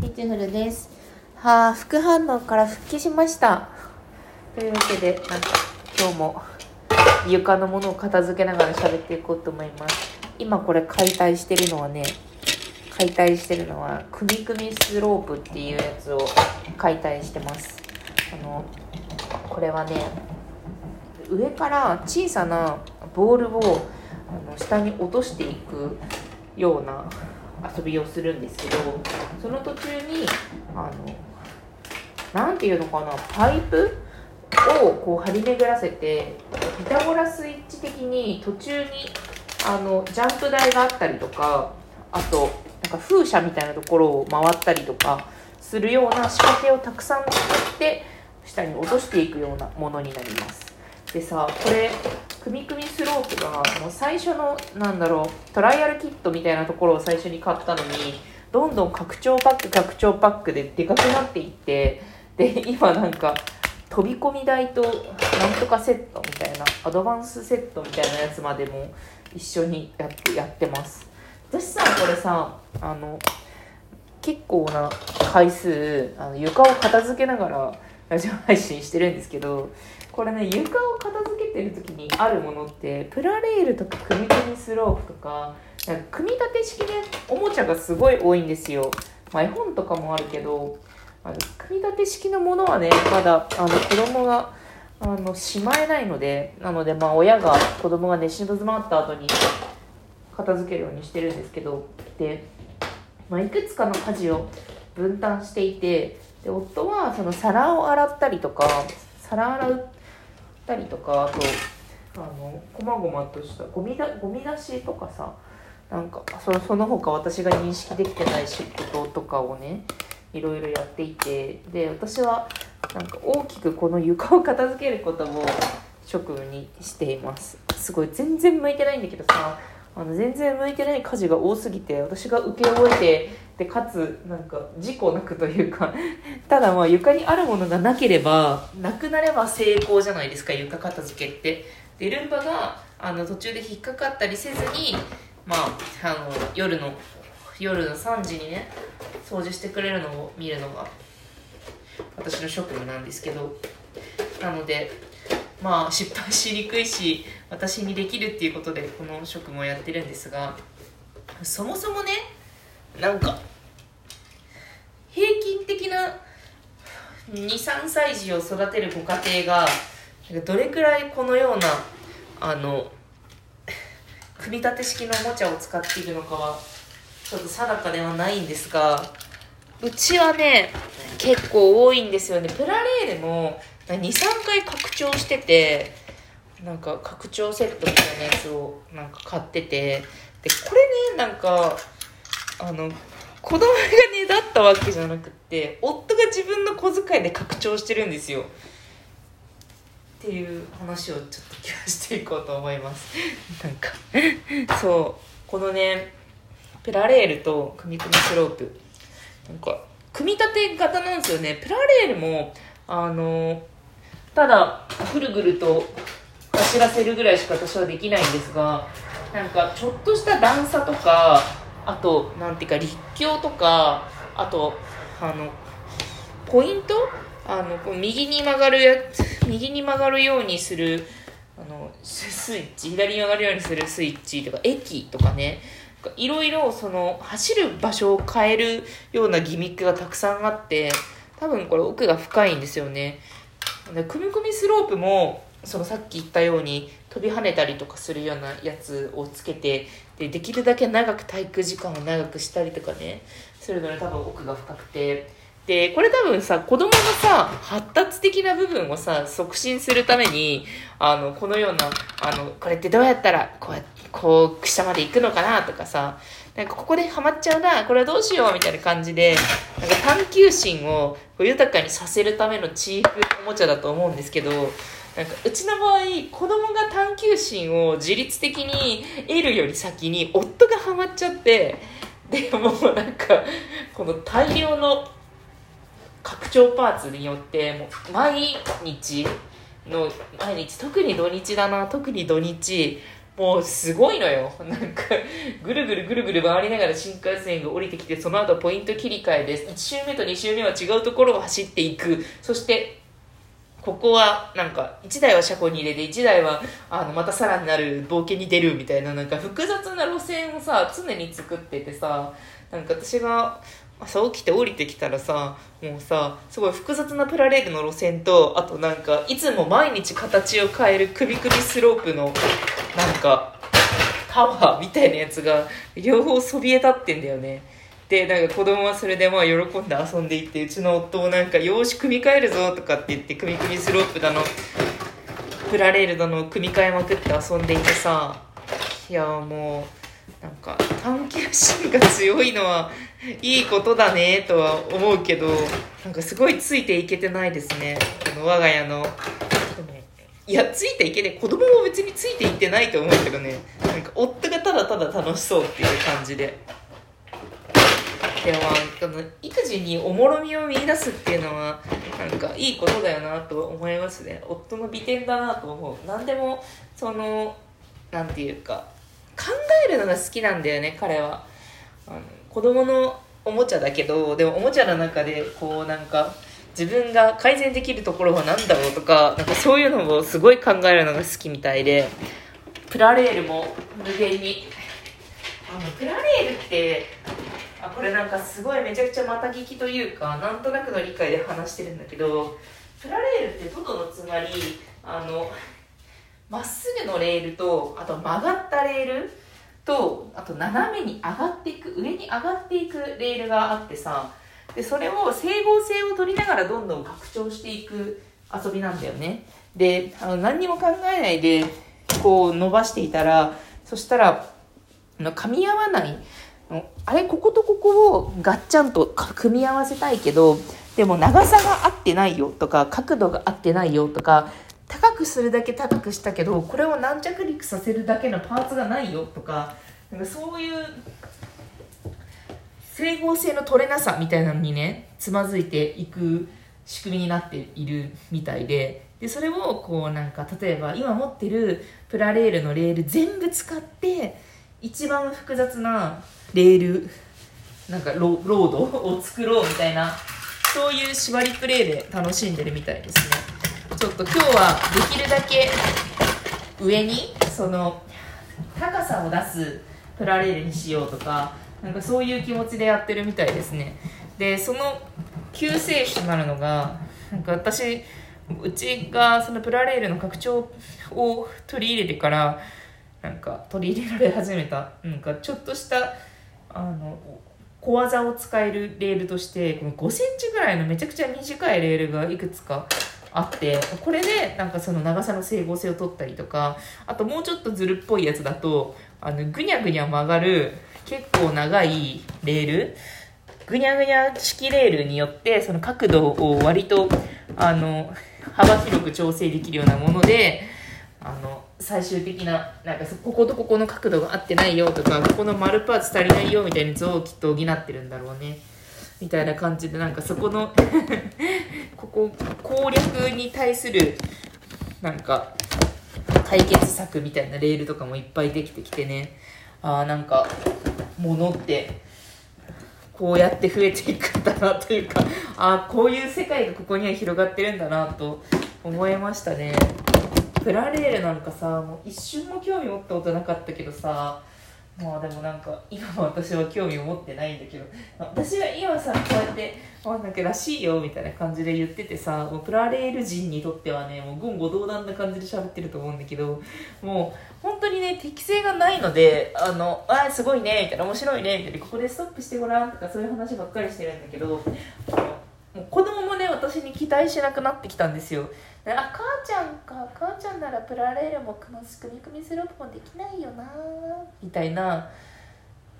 ピーチフルです。はあ、副反応から復帰しました。というわけで、なんか今日も床のものを片付けながら喋っていこうと思います。今これ解体してるのはね、解体してるのは、くみくみスロープっていうやつを解体してます。あの、これはね、上から小さなボールをあの下に落としていくような遊びをするんですけどその途中にあのなんていうのかなパイプをこう張り巡らせてピタゴラスイッチ的に途中にあのジャンプ台があったりとかあとなんか風車みたいなところを回ったりとかするような仕掛けをたくさん作って下に落としていくようなものになります。でさこれくみくみスロープがその最初のなんだろうトライアルキットみたいなところを最初に買ったのにどんどん拡張パック拡張パックででかくなっていってで今なんか飛び込み台となんとかセットみたいなアドバンスセットみたいなやつまでも一緒にやってやってます。私さこれさあの結構な回数あの床を片付けながらラジオ配信してるんですけどこれね床を片付けてる時にあるものってプラレールとか組み込みスロープとかなんか組み立て式でおもちゃがすごい多いんですよ、まあ、絵本とかもあるけどあの組み立て式のものはねまだあの子供があのしまえないのでなのでまあ親が子供が寝静まった後に片付けるようにしてるんですけどで、まあ、いくつかの家事を分担していてで夫はその皿を洗ったりとか皿洗うたりとかあとあのこまごまとしたゴミだゴミ出しとかさなんかそのその他私が認識できてない仕事とかをねいろいろやっていてで私はなんか大きくこの床を片付けることも職務にしています。すごい全然向いてないんだけどさあの全然向いてない家事が多すぎて私が請け負えてでかつなんか事故なくというかただまあ床にあるものがなければなくなれば成功じゃないですか床片付けって。でルンバがあの途中で引っかかったりせずにまああの夜の夜の3時にね掃除してくれるのを見るのが私の職務なんですけど。なのでまあ失敗しにくいし私にできるっていうことでこの職務をやってるんですがそもそもねなんか。平均的な23歳児を育てるご家庭がどれくらいこのようなあの組み立て式のおもちゃを使っているのかはちょっと定かではないんですがうちはね結構多いんですよね。プラレールも23回拡張しててなんか拡張セットみたいなやつをなんか買っててでこれねなんかあの子供がねだったわけじゃなくて夫が自分の小遣いで拡張してるんですよ。っていう話をちょっと今日はしていこうと思います。なんかそう。このねプラレールと組み込みスロープ。なんか組み立て型なんですよね。プラレールもあのただぐるぐると走らせるぐらいしか私はできないんですがなんかちょっとした段差とかあとなんていうか立教とかあとあのポイント？あの右に曲がるやつ右に曲がるようにするあのスイッチ左に曲がるようにするスイッチとか駅とかね。いろいろその走る場所を変えるようなギミックがたくさんあって多分これ奥が深いんですよね。組み込みスロープもそのさっき言ったように飛び跳ねたりとかするようなやつをつけてでできるだけ長く体育時間を長くしたりとかね。するのに多分奥が深くて。でこれ多分さ子供のさ発達的な部分をさ促進するためにあのこのようなあのこれってどうやったらこうこう下まで行くのかなとかさなんかここでハマっちゃうなこれはどうしようみたいな感じでなんか探求心を豊かにさせるためのチープおもちゃだと思うんですけどなんかうちの場合子供が探求心を自律的に得るより先に夫がハマっちゃってでもうなんかこの大量の拡張パーツによってもう毎日の毎日特に土日だな特に土日もうすごいのよ。なんか、ぐるぐるぐるぐる回りながら新幹線が降りてきて、その後ポイント切り替えです。1周目と2周目は違うところを走っていく。そして、ここはなんか1台は車庫に入れて1台はあのまたさらになる冒険に出るみたいななんか複雑な路線をさ常に作っててさなんか私が朝起きて降りてきたらさもうさすごい複雑なプラレールの路線とあとなんかいつも毎日形を変える首首スロープのなんかタワーみたいなやつが両方そびえ立ってんだよね。でなんか子供はそれでまあ喜んで遊んでいってうちの夫もなんか「よし組み替えるぞ」とかって言って組み組みスロープだのプラレールだの組み替えまくって遊んでいてさいやもうなんか探求心が強いのはいいことだねとは思うけどなんかすごいついていけてないですね。この我が家の。いやついていけて子供も別についていってないと思うけどね。なんか夫がただただ楽しそうっていう感じで。でもこの育児におもろみを見出すっていうのはなんかいいことだよなと思いますね。夫の美点だなと思う。何でもそのなんていうか考えるのが好きなんだよね彼は。あの子供のおもちゃだけどでもおもちゃの中でこうなんか自分が改善できるところは何だろうとかなんかそういうのをすごい考えるのが好きみたいで。プラレールも無限に。あのプラレールってこれなんかすごいめちゃくちゃまた聞きというかなんとなくの理解で話してるんだけどプラレールってトドのつまりあのまっすぐのレールとあと曲がったレールとあと斜めに上がっていく上に上がっていくレールがあってさでそれを整合性を取りながらどんどん拡張していく遊びなんだよね。であの何にも考えないでこう伸ばしていたらそしたら噛み合わないあれこことここをガッチャンと組み合わせたいけどでも長さが合ってないよとか角度が合ってないよとか高くするだけ高くしたけどこれを軟着陸させるだけのパーツがないよとかなんかそういう整合性の取れなさみたいなのにねつまずいていく仕組みになっているみたいででそれをこうなんか例えば今持ってるプラレールのレール全部使って一番複雑なレール。なんかロロードを作ろうみたいな。そういう縛りプレイで楽しんでるみたいですね。ちょっと今日はできるだけ上にその高さを出すプラレールにしようとかなんかそういう気持ちでやってるみたいですね。でその救世主となるのがなんか私うちがそのプラレールの拡張を取り入れてからなんか取り入れられ始めた。なんかちょっとしたあの小技を使えるレールとしてこの5センチぐらいのめちゃくちゃ短いレールがいくつかあってこれでなんかその長さの整合性を取ったりとかあともうちょっとずるっぽいやつだとあのぐにゃぐにゃ曲がる結構長いレールぐにゃぐにゃ式レールによってその角度を割とあの幅広く調整できるようなものであの最終的ななんかこことここの角度が合ってないよとかここの丸パーツ足りないよみたいな図をきっと補ってるんだろうねみたいな感じでなんかそこの ここ攻略に対するなんか解決策みたいなレールとかもいっぱいできてきてねああなんか物ってこうやって増えていくんだなというかああこういう世界がここには広がってるんだなと思いましたね。プラレールなんかさもう一瞬も興味持ったことなかったけどさまあでもなんか今も私は興味を持ってないんだけど私は今さこうやって「あなんからしいよ」みたいな感じで言っててさもうプラレール人にとってはねもう言語道断な感じで喋ってると思うんだけどもう本当にね適性がないので「あのあすごいね」みたいな「面白いね」みたいな「ここでストップしてごらん」とかそういう話ばっかりしてるんだけど私に期待しなくなってきたんですよ。あ母ちゃんか。母ちゃんならプラレールもこの組み組みスロープもできないよな。みたいな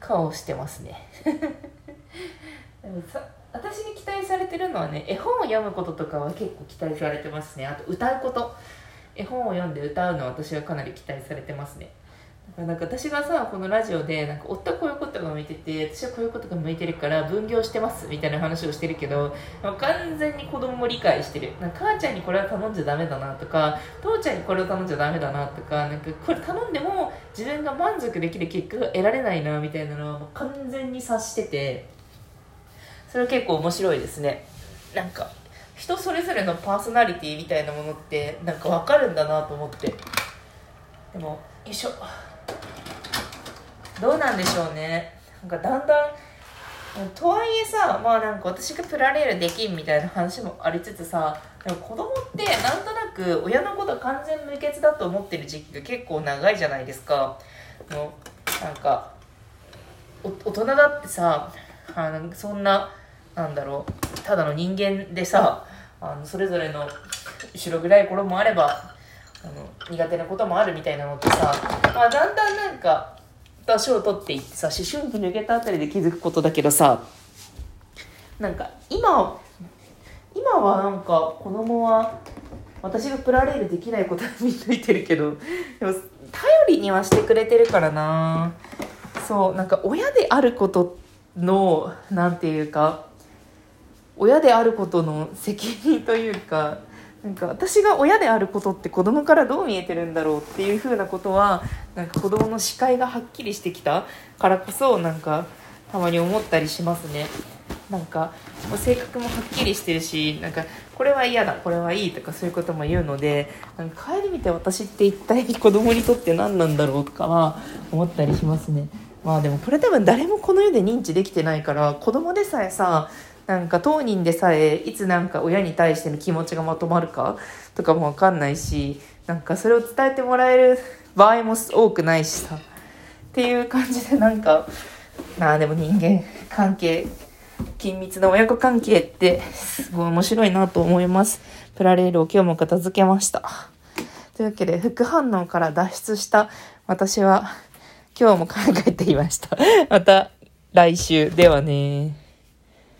顔してますね。でもさ私に期待されてるのはね絵本を読むこととかは結構期待されてますね。あと歌うこと。絵本を読んで歌うのは私はかなり期待されてますね。なんか私がさこのラジオでなんか夫はこういうことが向いてて私はこういうことが向いてるから分業してますみたいな話をしてるけど完全に子供も理解してる。なんか母ちゃんにこれは頼んじゃダメだなとか父ちゃんにこれを頼んじゃダメだなとかなんかこれ頼んでも自分が満足できる結果が得られないなみたいなのは完全に察しててそれは結構面白いですね。なんか人それぞれのパーソナリティみたいなものってなんか分かるんだなと思って。でもよいしょ。どうなんでしょうね。なんかだんだんとはいえさまあなんか私がプラレールできんみたいな話もありつつさでも子供ってなんとなく親のこと完全無欠だと思ってる時期が結構長いじゃないですか。もうなんか大人だってさあのそんななんだろうただの人間でさあのそれぞれの後ろ暗い頃もあればあの苦手なこともあるみたいなのってさ、まあ、だんだんなんか年を取っていってさ思春期抜けたあたりで気づくことだけどさなんか今今はなんか子供は私がプラレールできないことは見抜いてるけどでも頼りにはしてくれてるからな。そうなんか親であることのなんていうか親であることの責任というかなんか私が親であることって子供からどう見えてるんだろうっていうふうなことはなんか子供の視界がはっきりしてきたからこそなんかたまに思ったりしますね。なんか性格もはっきりしてるしなんかこれは嫌だこれはいいとかそういうことも言うのでなんか帰り見て私って一体子供にとって何なんだろうとかは思ったりしますね。まあでもこれ多分誰もこの世で認知できてないから子供でさえさなんか当人でさえいつなんか親に対しての気持ちがまとまるかとかも分かんないしなんかそれを伝えてもらえる場合も多くないしさ。っていう感じでなんかまあでも人間関係緊密な親子関係ってすごい面白いなと思います。プラレールを今日も片付けました。というわけで副反応から脱出した私は今日も考えていました。また来週。ではね